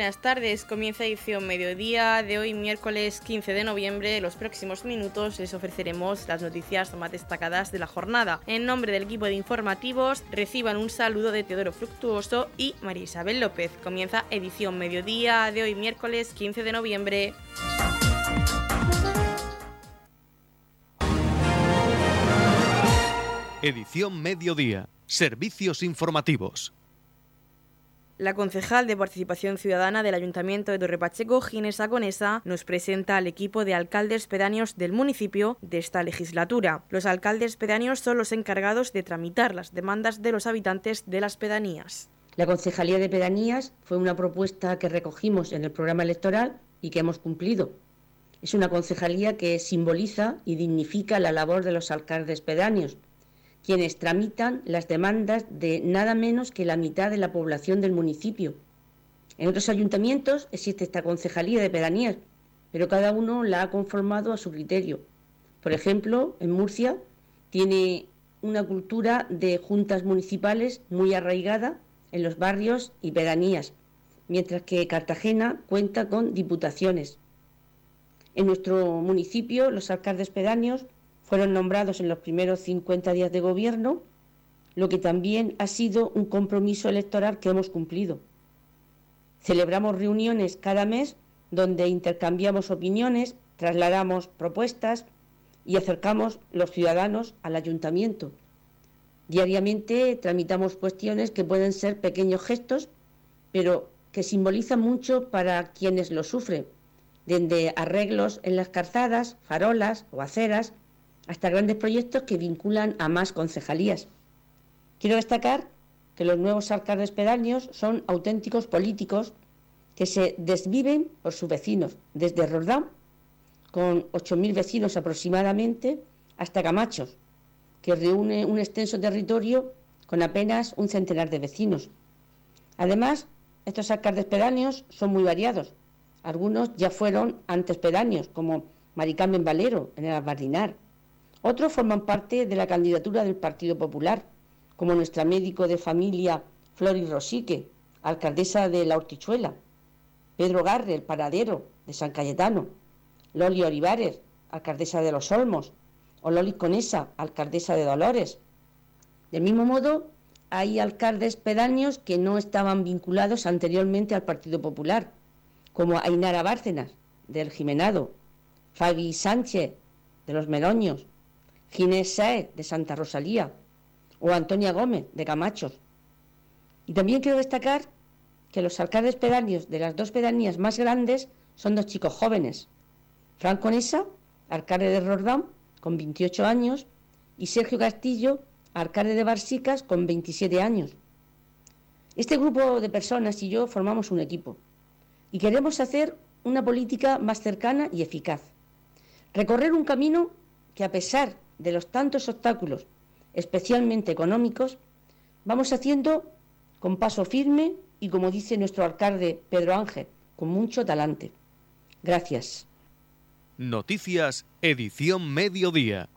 buenas tardes. Comienza edición mediodía de hoy, miércoles 15 de noviembre. En los próximos minutos les ofreceremos las noticias más destacadas de la jornada. En nombre del equipo de informativos, reciban un saludo de Teodoro Fructuoso y María Isabel López. Comienza edición mediodía de hoy, miércoles 15 de noviembre. Edición mediodía. Servicios informativos. La concejal de Participación Ciudadana del Ayuntamiento de Torrepacheco, Ginés Agonesa, nos presenta al equipo de alcaldes pedáneos del municipio de esta legislatura. Los alcaldes pedáneos son los encargados de tramitar las demandas de los habitantes de las pedanías. La Concejalía de Pedanías fue una propuesta que recogimos en el programa electoral y que hemos cumplido. Es una concejalía que simboliza y dignifica la labor de los alcaldes pedáneos, quienes tramitan las demandas de nada menos que la mitad de la población del municipio. En otros ayuntamientos existe esta concejalía de pedanías, pero cada uno la ha conformado a su criterio. Por ejemplo, en Murcia tiene una cultura de juntas municipales muy arraigada en los barrios y pedanías, mientras que Cartagena cuenta con diputaciones. En nuestro municipio, los alcaldes pedáneos fueron nombrados en los primeros 50 días de gobierno, lo que también ha sido un compromiso electoral que hemos cumplido. Celebramos reuniones cada mes donde intercambiamos opiniones, trasladamos propuestas y acercamos los ciudadanos al ayuntamiento. Diariamente tramitamos cuestiones que pueden ser pequeños gestos, pero que simbolizan mucho para quienes lo sufren, desde arreglos en las calzadas, farolas o aceras, hasta grandes proyectos que vinculan a más concejalías. Quiero destacar que los nuevos alcaldes pedáneos son auténticos políticos que se desviven por sus vecinos, desde Rordán, con 8.000 vecinos aproximadamente, hasta Camachos, que reúne un extenso territorio con apenas un centenar de vecinos. Además, estos alcaldes pedáneos son muy variados. Algunos ya fueron antes pedáneos, como Maricarmen Valero, en el Albardinar, otros forman parte de la candidatura del Partido Popular, como nuestra médico de familia Floris Rosique, alcaldesa de La Hortichuela, Pedro Garre, el paradero de San Cayetano, Loli Olivares, alcaldesa de Los Olmos, o Loli Conesa, alcaldesa de Dolores. Del mismo modo, hay alcaldes pedáneos que no estaban vinculados anteriormente al Partido Popular, como Ainara Bárcenas, del Jimenado, Fabi Sánchez, de los Meloños, Ginés Saez, de Santa Rosalía, o Antonia Gómez, de Camachos. Y también quiero destacar que los alcaldes pedáneos de las dos pedanías más grandes son dos chicos jóvenes. Franco Nesa, alcalde de Rordán, con 28 años, y Sergio Castillo, alcalde de Barsicas, con 27 años. Este grupo de personas y yo formamos un equipo y queremos hacer una política más cercana y eficaz. Recorrer un camino que a pesar de los tantos obstáculos, especialmente económicos, vamos haciendo con paso firme y, como dice nuestro alcalde Pedro Ángel, con mucho talante. Gracias. Noticias, edición mediodía.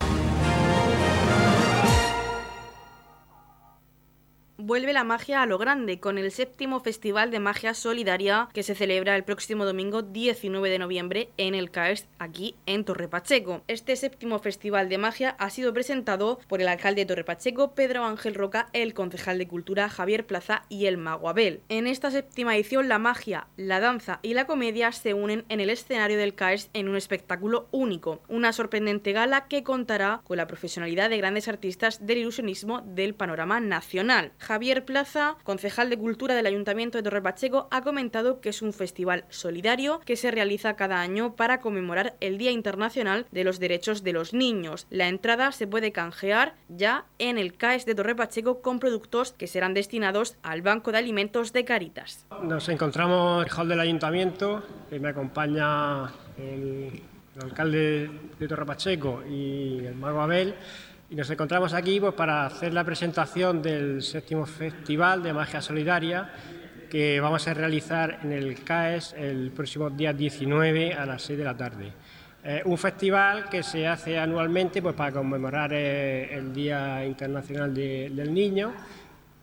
Vuelve la magia a lo grande con el séptimo Festival de Magia Solidaria que se celebra el próximo domingo 19 de noviembre en el CAES aquí en Torre Pacheco. Este séptimo Festival de Magia ha sido presentado por el alcalde de Torre Pacheco, Pedro Ángel Roca, el concejal de Cultura Javier Plaza y el mago Abel. En esta séptima edición la magia, la danza y la comedia se unen en el escenario del CAES en un espectáculo único, una sorprendente gala que contará con la profesionalidad de grandes artistas del ilusionismo del panorama nacional. Javier Plaza, concejal de Cultura del Ayuntamiento de Torre Pacheco, ha comentado que es un festival solidario que se realiza cada año para conmemorar el Día Internacional de los Derechos de los Niños. La entrada se puede canjear ya en el CAES de Torre Pacheco con productos que serán destinados al Banco de Alimentos de Caritas. Nos encontramos en el hall del Ayuntamiento, que me acompaña el, alcalde de Torre Pacheco y el mago Abel y nos encontramos aquí pues, para hacer la presentación del séptimo Festival de Magia Solidaria que vamos a realizar en el CAES el próximo día 19 a las 6 de la tarde. un festival que se hace anualmente pues, para conmemorar eh, el Día Internacional del Niño.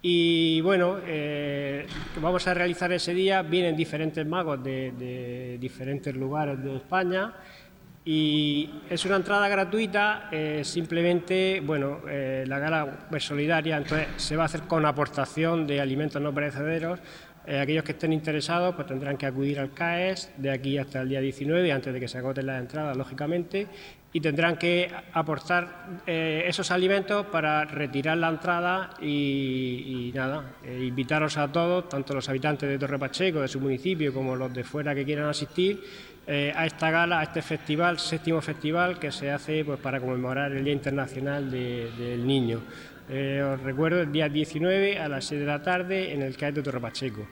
Y bueno, eh, vamos a realizar ese día, vienen diferentes magos de, diferentes lugares de España y es una entrada gratuita, eh, simplemente, bueno, eh, la gala es solidaria, entonces se va a hacer con aportación de alimentos no perecederos. aquellos que estén interesados pues tendrán que acudir al CAES de aquí hasta el día 19, antes de que se agoten las entradas, lógicamente, y tendrán que aportar eh, esos alimentos para retirar la entrada y, nada, eh, invitaros a todos, tanto los habitantes de Torre Pacheco, de su municipio, como los de fuera que quieran asistir, eh, a esta gala, a este festival, séptimo festival que se hace pues, para conmemorar el Día Internacional del Niño. Eh, os recuerdo el día 19 a las 6 de la tarde en el CAE de Torre Pacheco.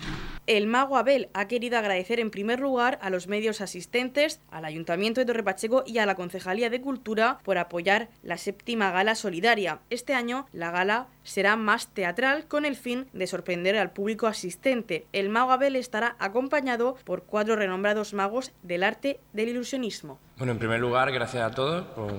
El mago Abel ha querido agradecer en primer lugar a los medios asistentes, al Ayuntamiento de Torre Pacheco y a la Concejalía de Cultura por apoyar la séptima gala solidaria. Este año la gala será más teatral con el fin de sorprender al público asistente. El mago Abel estará acompañado por cuatro renombrados magos del arte del ilusionismo. Bueno, en primer lugar, gracias a todos por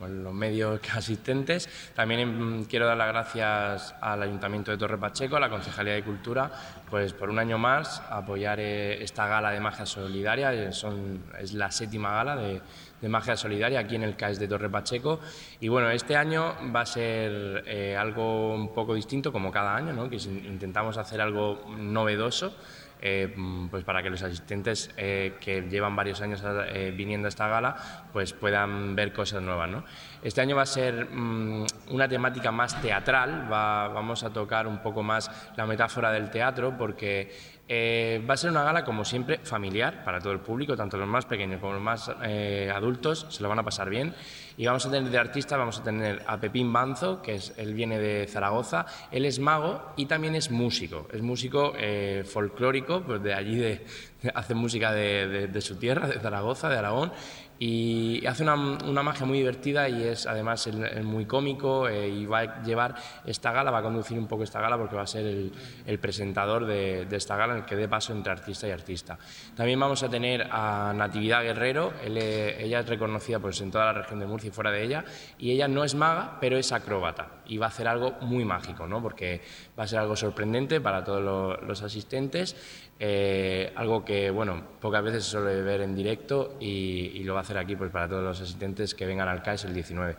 con los medios asistentes. También mm, quiero dar las gracias al Ayuntamiento de Torre Pacheco, a la Concejalía de Cultura, pues por un año más apoyar eh, esta gala de magia solidaria. Eh, son, es la séptima gala de, magia solidaria aquí en el CAES de Torre Pacheco. Y bueno, este año va a ser eh, algo un poco distinto, como cada año, ¿no? que intentamos hacer algo novedoso. Eh, pues para que los asistentes eh, que llevan varios años eh, viniendo a esta gala pues puedan ver cosas nuevas. ¿no? Este año va a ser mm, una temática más teatral, vamos a tocar un poco más la metáfora del teatro porque eh, va a ser una gala, como siempre, familiar para todo el público, tanto los más pequeños como los más eh, adultos, se lo van a pasar bien. Y vamos a tener de artista, vamos a tener a Pepín Banzo, que es, él viene de Zaragoza, él es mago y también es músico, es músico eh, folclórico, pues de allí de, hace música de, de, su tierra, de Zaragoza, de Aragón, y hace una, una, magia muy divertida y es además muy cómico eh, y va a llevar esta gala, va a conducir un poco esta gala porque va a ser el, presentador de, esta gala en el que dé paso entre artista y artista. También vamos a tener a Natividad Guerrero, eh, ella es reconocida pues, en toda la región de Murcia y fuera de ella y ella no es maga pero es acróbata y va a hacer algo muy mágico ¿no? porque va a ser algo sorprendente para todos los asistentes eh, algo que, bueno, pocas veces se suele ver en directo y, lo va a hacer aquí pues, para todos los asistentes que vengan al CAES el 19.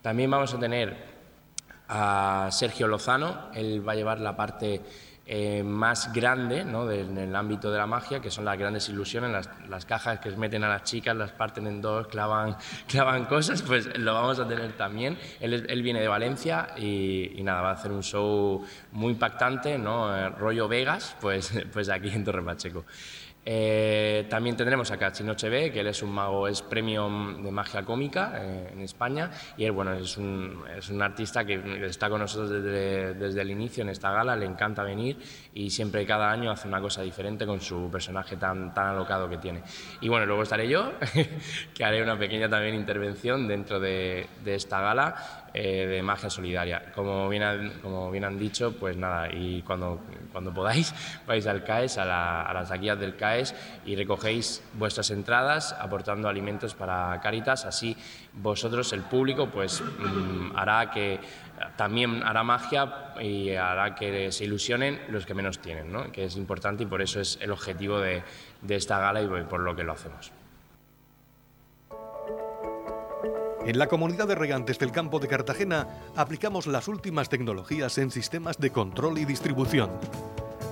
También vamos a tener a Sergio Lozano, él va a llevar la parte eh, más grande ¿no? en el ámbito de la magia, que son las grandes ilusiones, las, las, cajas que meten a las chicas, las parten en dos, clavan, clavan cosas, pues lo vamos a tener también. Él, él viene de Valencia y, y, nada, va a hacer un show muy impactante, ¿no? Eh, rollo Vegas, pues, pues aquí en Torre Pacheco. Eh, también tendremos a Cachinoche B, que él es un mago, es premio de magia cómica eh, en España y él bueno, es, un, es un artista que está con nosotros desde, desde, el inicio en esta gala, le encanta venir y siempre cada año hace una cosa diferente con su personaje tan, tan alocado que tiene. Y bueno, luego estaré yo, que haré una pequeña también intervención dentro de, de esta gala eh, de magia solidaria. Como bien, han, como bien han dicho, pues nada, y cuando, cuando podáis vais al CAES, a, las taquillas del CAES y recogéis vuestras entradas aportando alimentos para Caritas, así vosotros, el público, pues mm, hará que también hará magia y hará que se ilusionen los que menos tienen, ¿no? que es importante y por eso es el objetivo de, de esta gala y por lo que lo hacemos. En la comunidad de regantes del campo de Cartagena aplicamos las últimas tecnologías en sistemas de control y distribución,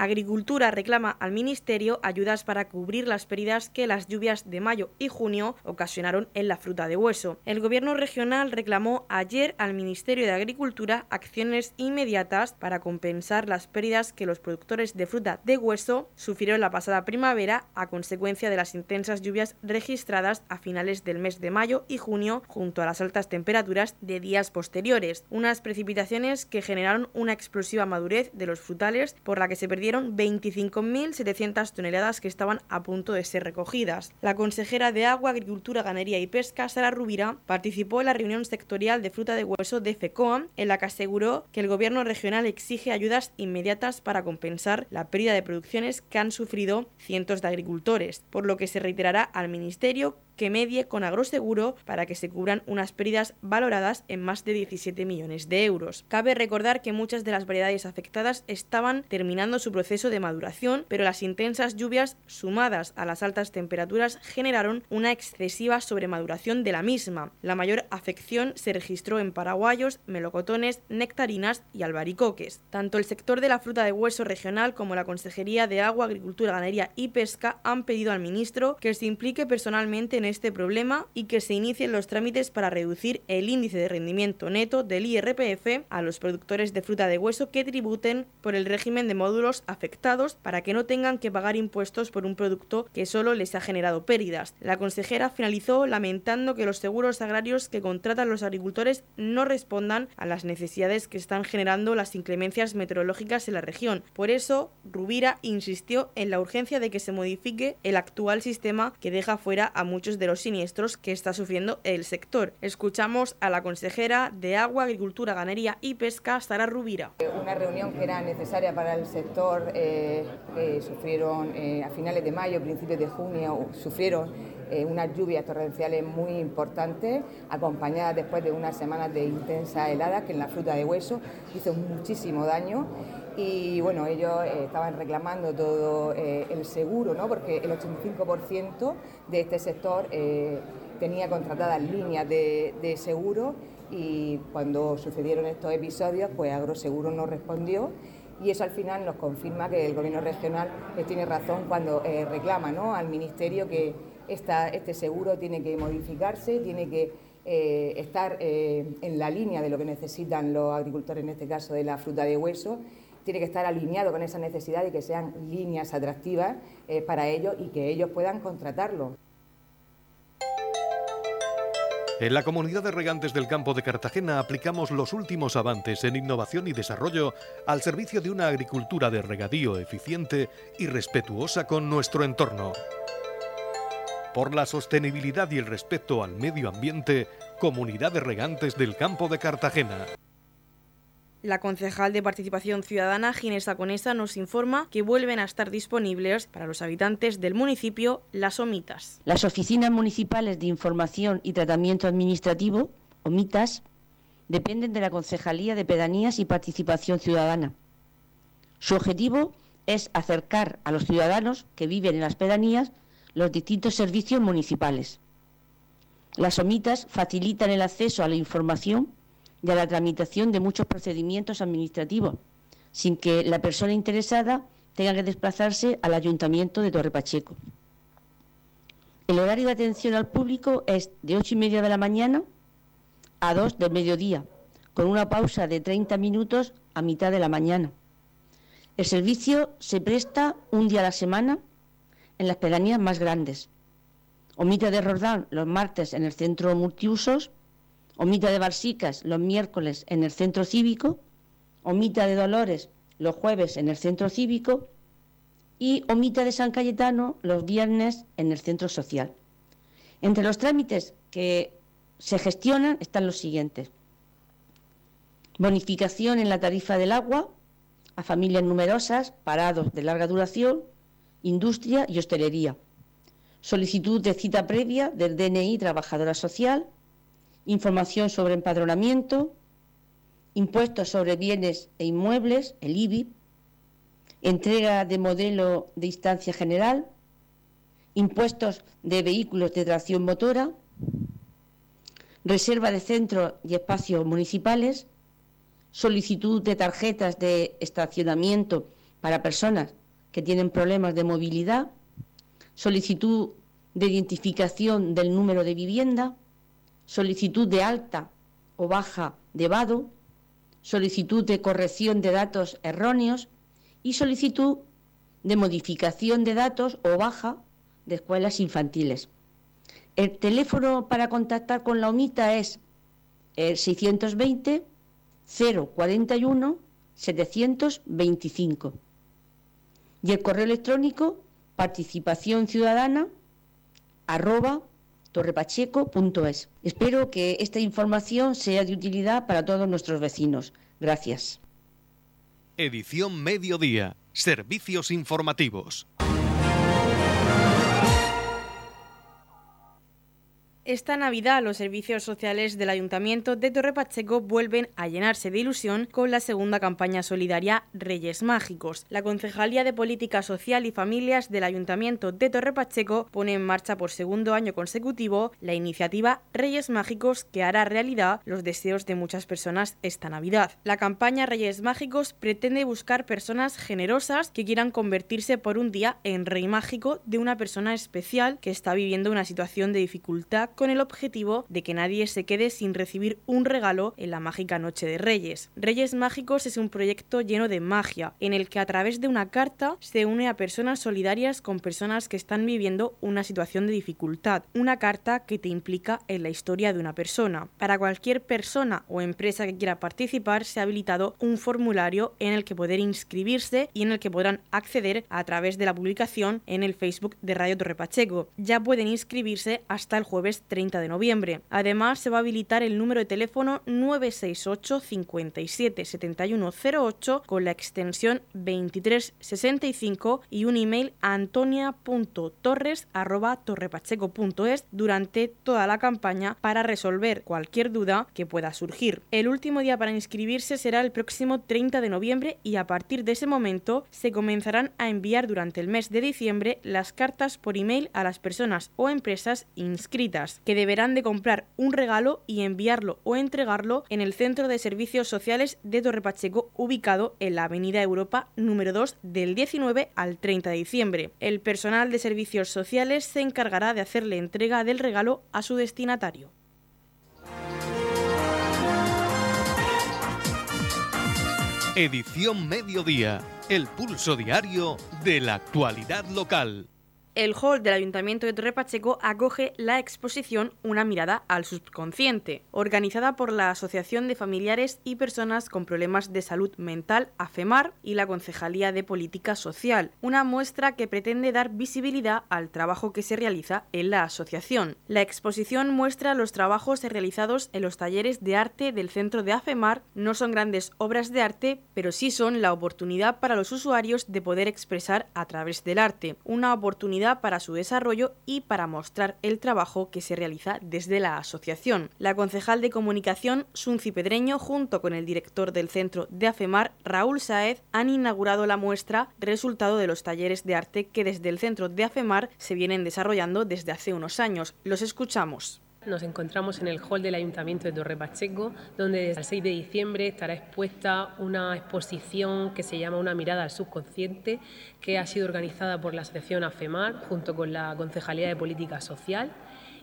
Agricultura reclama al Ministerio ayudas para cubrir las pérdidas que las lluvias de mayo y junio ocasionaron en la fruta de hueso. El Gobierno regional reclamó ayer al Ministerio de Agricultura acciones inmediatas para compensar las pérdidas que los productores de fruta de hueso sufrieron la pasada primavera a consecuencia de las intensas lluvias registradas a finales del mes de mayo y junio junto a las altas temperaturas de días posteriores. Unas precipitaciones que generaron una explosiva madurez de los frutales por la que se perdieron recogieron 25.700 toneladas que estaban a punto de ser recogidas. La consejera de Agua, Agricultura, Ganadería y Pesca, Sara Rubira, participó en la reunión sectorial de fruta de hueso de FECOAM, en la que aseguró que el gobierno regional exige ayudas inmediatas para compensar la pérdida de producciones que han sufrido cientos de agricultores, por lo que se reiterará al Ministerio que medie con agroseguro para que se cubran unas pérdidas valoradas en más de 17 millones de euros. Cabe recordar que muchas de las variedades afectadas estaban terminando su proceso de maduración, pero las intensas lluvias sumadas a las altas temperaturas generaron una excesiva sobremaduración de la misma. La mayor afección se registró en paraguayos, melocotones, nectarinas y albaricoques. Tanto el sector de la fruta de hueso regional como la Consejería de Agua, Agricultura, Ganadería y Pesca han pedido al ministro que se implique personalmente en este problema y que se inicien los trámites para reducir el índice de rendimiento neto del IRPF a los productores de fruta de hueso que tributen por el régimen de módulos afectados para que no tengan que pagar impuestos por un producto que solo les ha generado pérdidas. La consejera finalizó lamentando que los seguros agrarios que contratan los agricultores no respondan a las necesidades que están generando las inclemencias meteorológicas en la región. Por eso, Rubira insistió en la urgencia de que se modifique el actual sistema que deja fuera a muchos de los siniestros que está sufriendo el sector. Escuchamos a la consejera de Agua, Agricultura, Ganadería y Pesca, Sara Rubira. Una reunión que era necesaria para el sector, eh, sufrieron eh, a finales de mayo, principios de junio, sufrieron eh, unas lluvias torrenciales muy importantes, acompañadas después de unas semanas de intensa helada que en la fruta de hueso hizo muchísimo daño y bueno, ellos eh, estaban reclamando todo eh, el seguro, ¿no? porque el 85% de este sector eh, tenía contratadas líneas de, seguro y cuando sucedieron estos episodios, pues Agroseguro no respondió y eso al final nos confirma que el gobierno regional tiene razón cuando reclama ¿no? al Ministerio que esta, este seguro tiene que modificarse, tiene que estar en la línea de lo que necesitan los agricultores, en este caso de la fruta de hueso, tiene que estar alineado con esa necesidad y que sean líneas atractivas eh, para ellos y que ellos puedan contratarlo. En la comunidad de regantes del campo de Cartagena aplicamos los últimos avances en innovación y desarrollo al servicio de una agricultura de regadío eficiente y respetuosa con nuestro entorno. Por la sostenibilidad y el respeto al medio ambiente, Comunidad de Regantes del Campo de Cartagena. La concejal de Participación Ciudadana, Ginesa Conesa, nos informa que vuelven a estar disponibles para los habitantes del municipio las OMITAS. Las oficinas municipales de información y tratamiento administrativo, OMITAS, dependen de la Concejalía de Pedanías y Participación Ciudadana. Su objetivo es acercar a los ciudadanos que viven en las pedanías los distintos servicios municipales. Las OMITAS facilitan el acceso a la información de la tramitación de muchos procedimientos administrativos, sin que la persona interesada tenga que desplazarse al ayuntamiento de Torre Pacheco. El horario de atención al público es de ocho y media de la mañana a 2 del mediodía, con una pausa de 30 minutos a mitad de la mañana. El servicio se presta un día a la semana en las pedanías más grandes. Omita de Rordán los martes en el centro multiusos Omita de Barsicas los miércoles en el centro cívico, Omita de Dolores los jueves en el centro cívico y Omita de San Cayetano los viernes en el centro social. Entre los trámites que se gestionan están los siguientes. Bonificación en la tarifa del agua a familias numerosas, parados de larga duración, industria y hostelería. Solicitud de cita previa del DNI Trabajadora Social, información sobre empadronamiento, impuestos sobre bienes e inmuebles, el IBI, entrega de modelo de instancia general, impuestos de vehículos de tracción motora, reserva de centros y espacios municipales, solicitud de tarjetas de estacionamiento para personas que tienen problemas de movilidad, solicitud de identificación del número de vivienda, solicitud de alta o baja de vado, solicitud de corrección de datos erróneos y solicitud de modificación de datos o baja de escuelas infantiles. El teléfono para contactar con la OMITA es el 620 041 725. y el correo electrónico participación ciudadana arroba torrepacheco.es. Espero que esta información sea de utilidad para todos nuestros vecinos. Gracias. Edición Mediodía. Servicios informativos. Esta Navidad los servicios sociales del Ayuntamiento de Torre Pacheco vuelven a llenarse de ilusión con la segunda campaña solidaria Reyes Mágicos. La Concejalía de Política Social y Familias del Ayuntamiento de Torre Pacheco pone en marcha por segundo año consecutivo la iniciativa Reyes Mágicos que hará realidad los deseos de muchas personas esta Navidad. La campaña Reyes Mágicos pretende buscar personas generosas que quieran convertirse por un día en rey mágico de una persona especial que está viviendo una situación de dificultad con el objetivo de que nadie se quede sin recibir un regalo en la mágica Noche de Reyes. Reyes Mágicos es un proyecto lleno de magia, en el que a través de una carta se une a personas solidarias con personas que están viviendo una situación de dificultad. Una carta que te implica en la historia de una persona. Para cualquier persona o empresa que quiera participar, se ha habilitado un formulario en el que poder inscribirse y en el que podrán acceder a través de la publicación en el Facebook de Radio Torre Pacheco. Ya pueden inscribirse hasta el jueves 30 de noviembre. Además, se va a habilitar el número de teléfono 968 57 7108 con la extensión 2365 y un email antonia.torres@torrepacheco.es durante toda la campaña para resolver cualquier duda que pueda surgir. El último día para inscribirse será el próximo 30 de noviembre y a partir de ese momento se comenzarán a enviar durante el mes de diciembre las cartas por email a las personas o empresas inscritas que deberán de comprar un regalo y enviarlo o entregarlo en el Centro de Servicios Sociales de Torre Pacheco, ubicado en la Avenida Europa número 2 del 19 al 30 de diciembre. El personal de servicios sociales se encargará de hacerle entrega del regalo a su destinatario. Edición Mediodía, el pulso diario de la actualidad local. El hall del Ayuntamiento de Torre Pacheco acoge la exposición Una mirada al subconsciente, organizada por la Asociación de Familiares y Personas con Problemas de Salud Mental, AFEMAR, y la Concejalía de Política Social, una muestra que pretende dar visibilidad al trabajo que se realiza en la asociación. La exposición muestra los trabajos realizados en los talleres de arte del centro de AFEMAR. No son grandes obras de arte, pero sí son la oportunidad para los usuarios de poder expresar a través del arte, una oportunidad para su desarrollo y para mostrar el trabajo que se realiza desde la asociación. La concejal de comunicación, Sunci Pedreño, junto con el director del centro de AFEMAR, Raúl Saez, han inaugurado la muestra resultado de los talleres de arte que desde el centro de AFEMAR se vienen desarrollando desde hace unos años. Los escuchamos. Nos encontramos en el hall del Ayuntamiento de Torre Pacheco, donde desde el 6 de diciembre estará expuesta una exposición que se llama Una mirada al subconsciente, que ha sido organizada por la Asociación AFEMAR junto con la Concejalía de Política Social.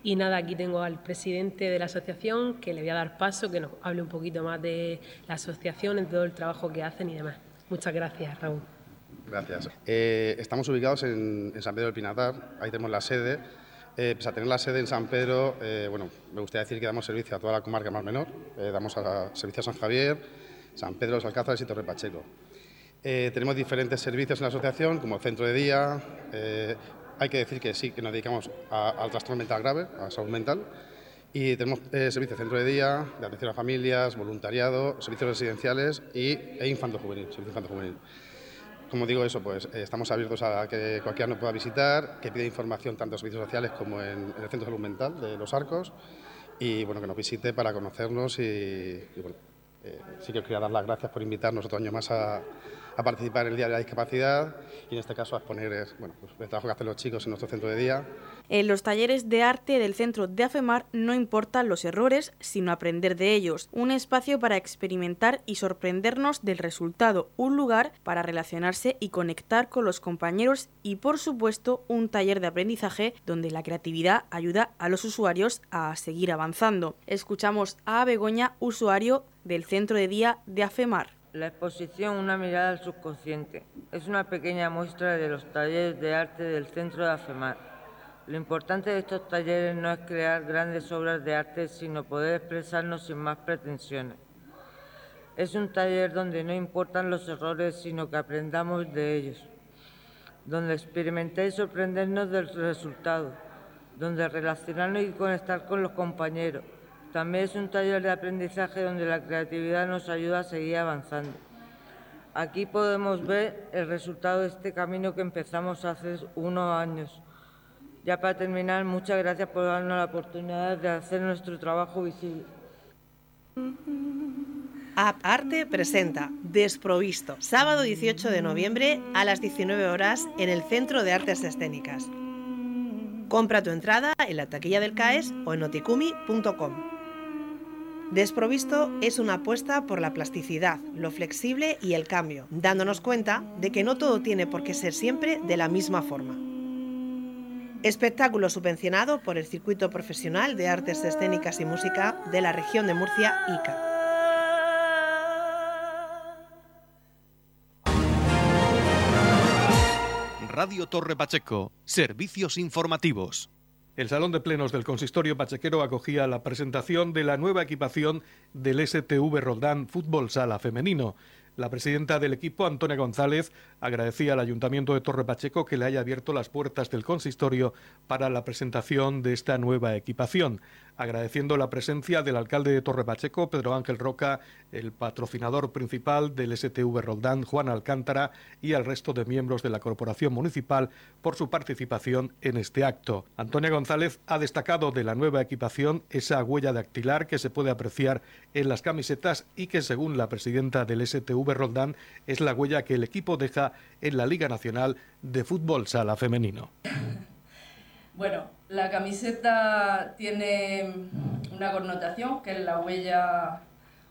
Y nada, aquí tengo al presidente de la asociación que le voy a dar paso, que nos hable un poquito más de la asociación, de todo el trabajo que hacen y demás. Muchas gracias, Raúl. Gracias. Eh, estamos ubicados en, en San Pedro del Pinatar, ahí tenemos la sede pues a tener la sede en San Pedro, eh, bueno, me gustaría decir que damos servicio a toda la comarca más menor, eh, damos a, servicio a San Javier, San Pedro, Los Alcázares y Torre Pacheco. tenemos diferentes servicios en la asociación, como el centro de día. hay que decir que sí, que nos dedicamos al trastorno mental grave, a salud mental. Y tenemos servicios de centro de día, de atención a familias, voluntariado, servicios residenciales y, e infanto juvenil, servicio infanto juvenil. Como digo eso, pues eh, estamos abiertos a que cualquiera nos pueda visitar, que pida información tanto en servicios sociales como en, el Centro de Salud Mental de Los Arcos y bueno, que nos visite para conocernos y, bueno, eh, sí que os quería dar las gracias por invitarnos otro año más a, a participar en el Día de la Discapacidad y en este caso a exponer bueno, pues, el trabajo que hacen los chicos en nuestro centro de día. En los talleres de arte del centro de AFEMAR no importan los errores, sino aprender de ellos. Un espacio para experimentar y sorprendernos del resultado. Un lugar para relacionarse y conectar con los compañeros y, por supuesto, un taller de aprendizaje donde la creatividad ayuda a los usuarios a seguir avanzando. Escuchamos a Begoña, usuario del centro de día de AFEMAR. La exposición Una mirada al subconsciente es una pequeña muestra de los talleres de arte del centro de AFEMAR. Lo importante de estos talleres no es crear grandes obras de arte, sino poder expresarnos sin más pretensiones. Es un taller donde no importan los errores, sino que aprendamos de ellos. donde experimentar y sorprendernos del resultado, donde relacionarnos y conectar con los compañeros. También es un taller de aprendizaje donde la creatividad nos ayuda a seguir avanzando. Aquí podemos ver el resultado de este camino que empezamos hace unos años. Ya para terminar, muchas gracias por darnos la oportunidad de hacer nuestro trabajo visible. App Arte presenta Desprovisto, sábado 18 de noviembre a las 19 horas en el Centro de Artes Escénicas. Compra tu entrada en la taquilla del CAES o en noticumi.com. Desprovisto es una apuesta por la plasticidad, lo flexible y el cambio, dándonos cuenta de que no todo tiene por qué ser siempre de la misma forma. Espectáculo subvencionado por el Circuito Profesional de Artes Escénicas y Música de la región de Murcia, ICA. Radio Torre Pacheco, servicios informativos. El Salón de Plenos del Consistorio Pachequero acogía la presentación de la nueva equipación del STV Roldán Fútbol Sala Femenino. La presidenta del equipo, Antonia González, agradecía al Ayuntamiento de Torre Pacheco que le haya abierto las puertas del consistorio para la presentación de esta nueva equipación agradeciendo la presencia del alcalde de Torre Pacheco, Pedro Ángel Roca, el patrocinador principal del STV Roldán, Juan Alcántara, y al resto de miembros de la Corporación Municipal por su participación en este acto. Antonia González ha destacado de la nueva equipación esa huella dactilar que se puede apreciar en las camisetas y que, según la presidenta del STV Roldán, es la huella que el equipo deja en la Liga Nacional de Fútbol Sala Femenino. Bueno, la camiseta tiene una connotación que es la huella,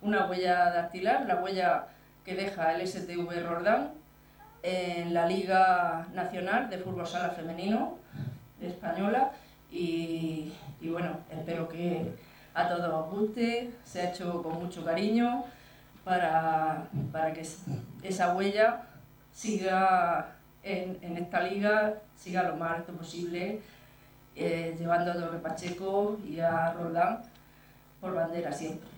una huella dactilar, la huella que deja el STV Rordán en la Liga Nacional de Fútbol Sala Femenino española. Y, bueno, espero que a todos os guste, se ha hecho con mucho cariño para, que esa huella siga en, en esta liga, siga lo más alto posible eh, llevando a Torre Pacheco y a Roldán por bandera siempre.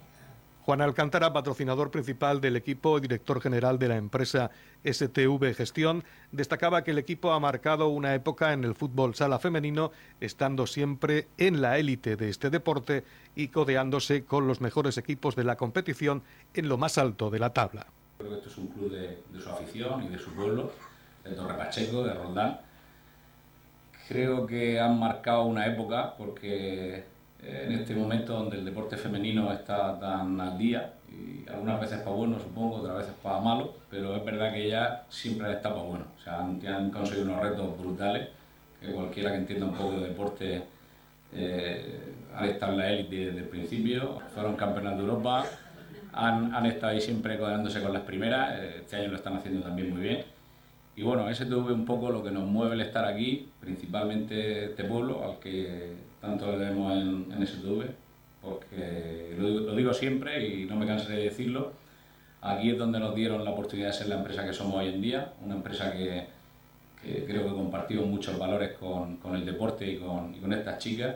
Juan Alcántara, patrocinador principal del equipo y director general de la empresa STV Gestión, destacaba que el equipo ha marcado una época en el fútbol sala femenino, estando siempre en la élite de este deporte y codeándose con los mejores equipos de la competición en lo más alto de la tabla. Creo que esto es un club de, de su afición y de su pueblo, de Torre Pacheco, de Roldán, creo que han marcado una época porque eh, en este momento donde el deporte femenino está tan al día y algunas veces para bueno supongo, otras veces para malo, pero es verdad que ya siempre está para bueno. O sea, han, conseguido unos retos brutales que cualquiera que entienda un poco de deporte eh, ha estado en la élite desde el principio, fueron campeonas de Europa, han, han estado ahí siempre codeándose con las primeras, eh, este año lo están haciendo también muy bien y bueno, ese tuve un poco lo que nos mueve el estar aquí, principalmente este pueblo, al que tanto le debemos en, en STV, porque lo, digo siempre y no me cansaré de decirlo, aquí es donde nos dieron la oportunidad de ser la empresa que somos hoy en día, una empresa que, creo que compartimos muchos valores con, el deporte y con estas chicas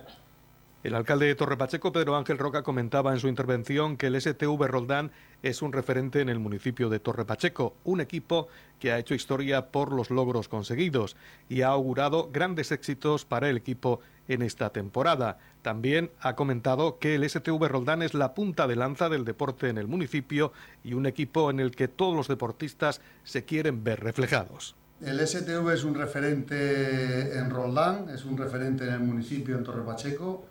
el alcalde de Torre Pacheco, Pedro Ángel Roca, comentaba en su intervención que el STV Roldán es un referente en el municipio de Torre Pacheco, un equipo que ha hecho historia por los logros conseguidos y ha augurado grandes éxitos para el equipo en esta temporada. También ha comentado que el STV Roldán es la punta de lanza del deporte en el municipio y un equipo en el que todos los deportistas se quieren ver reflejados. El STV es un referente en Roldán, es un referente en el municipio en Torre Pacheco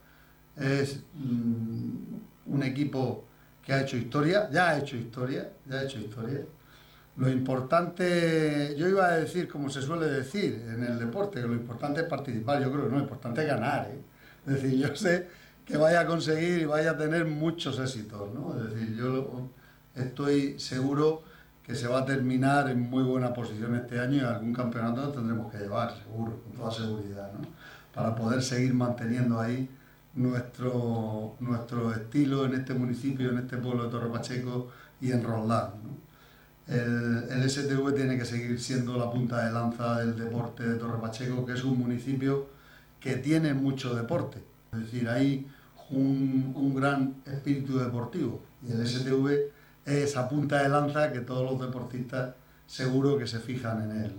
es mm, un equipo que ha hecho historia, ya ha hecho historia, ya ha hecho historia. Lo importante, yo iba a decir, como se suele decir en el deporte, que lo importante es participar, yo creo que no, lo importante es ganar. ¿eh? Es decir, yo sé que vaya a conseguir y vaya a tener muchos éxitos, ¿no? Es decir, yo estoy seguro que se va a terminar en muy buena posición este año y algún campeonato tendremos que llevar, seguro, con toda seguridad, ¿no? Para poder seguir manteniendo ahí nuestro, nuestro estilo en este municipio, en este pueblo de Torre Pacheco y en Roldán. El, el, STV tiene que seguir siendo la punta de lanza del deporte de Torre Pacheco, que es un municipio que tiene mucho deporte. Es decir, hay un, un gran espíritu deportivo y el STV es esa punta de lanza que todos los deportistas seguro que se fijan en él.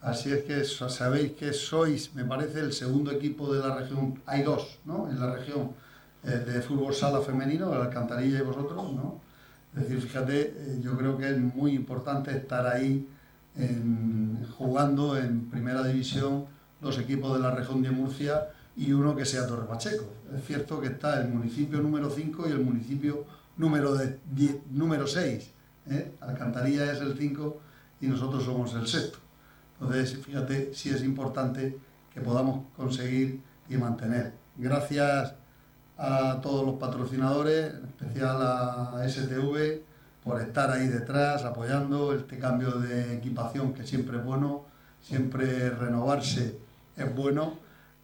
Así es que sabéis que sois, me parece, el segundo equipo de la región, hay dos, ¿no? En la región eh, de fútbol sala femenino, el Alcantarilla y vosotros, ¿no? Es decir, fíjate, eh, yo creo que es muy importante estar ahí jugando en primera división los equipos de la región de Murcia y uno que sea Torre Pacheco. Es cierto que está el municipio número 5 y el municipio número, de, número 6. ¿eh? Alcantarilla es el 5 y nosotros somos el sexto. Entonces, fíjate si es importante que podamos conseguir y mantener. Gracias a todos los patrocinadores, en especial a STV, por estar ahí detrás, apoyando este cambio de equipación que siempre es bueno, siempre renovarse es bueno.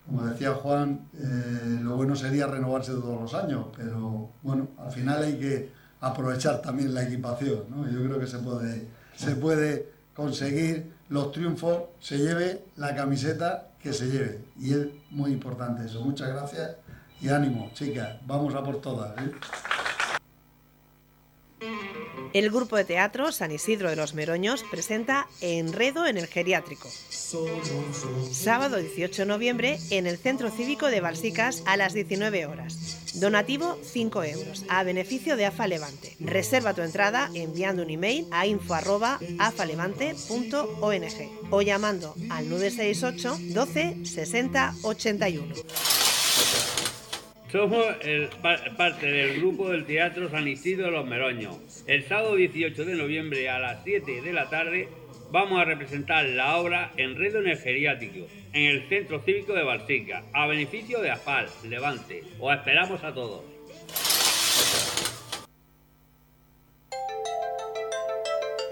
Como decía Juan, eh, lo bueno sería renovarse todos los años, pero bueno, al final hay que aprovechar también la equipación, ¿no? Yo creo que se puede, se puede conseguir los triunfos, se lleve la camiseta que se lleve. Y es muy importante eso. Muchas gracias y ánimo, chicas. Vamos a por todas. ¿eh? El grupo de teatro San Isidro de los Meroños presenta Enredo en el Geriátrico. Sábado 18 de noviembre en el Centro Cívico de Balsicas a las 19 horas. Donativo 5 euros a beneficio de AFA Levante. Reserva tu entrada enviando un email a info.afalevante.ong o llamando al 968 12 60 81. Somos parte del grupo del Teatro San Isidro de los Meroños. El sábado 18 de noviembre a las 7 de la tarde vamos a representar la obra Enredo en el Geriátrico en el Centro Cívico de Balsica, a beneficio de AFAL, Levante. Os esperamos a todos.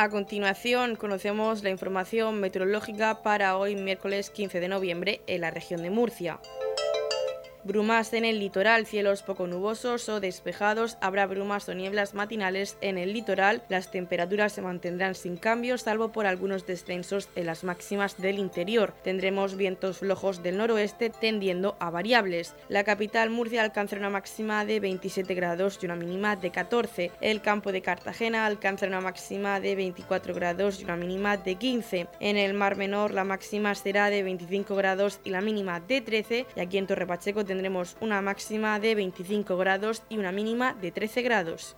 A continuación conocemos la información meteorológica para hoy miércoles 15 de noviembre en la región de Murcia. Brumas en el litoral, cielos poco nubosos o despejados, habrá brumas o nieblas matinales en el litoral, las temperaturas se mantendrán sin cambios salvo por algunos descensos en las máximas del interior. Tendremos vientos flojos del noroeste tendiendo a variables. La capital Murcia alcanzará una máxima de 27 grados y una mínima de 14. El campo de Cartagena alcanzará una máxima de 24 grados y una mínima de 15. En el Mar Menor la máxima será de 25 grados y la mínima de 13 y aquí en Torre Pacheco tendremos una máxima de 25 grados y una mínima de 13 grados.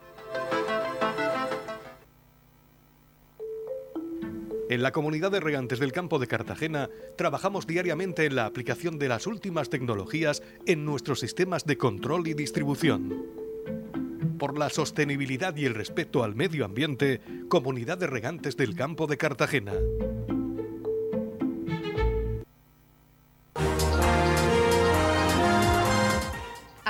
En la comunidad de regantes del campo de Cartagena trabajamos diariamente en la aplicación de las últimas tecnologías en nuestros sistemas de control y distribución. Por la sostenibilidad y el respeto al medio ambiente, Comunidad de Regantes del Campo de Cartagena.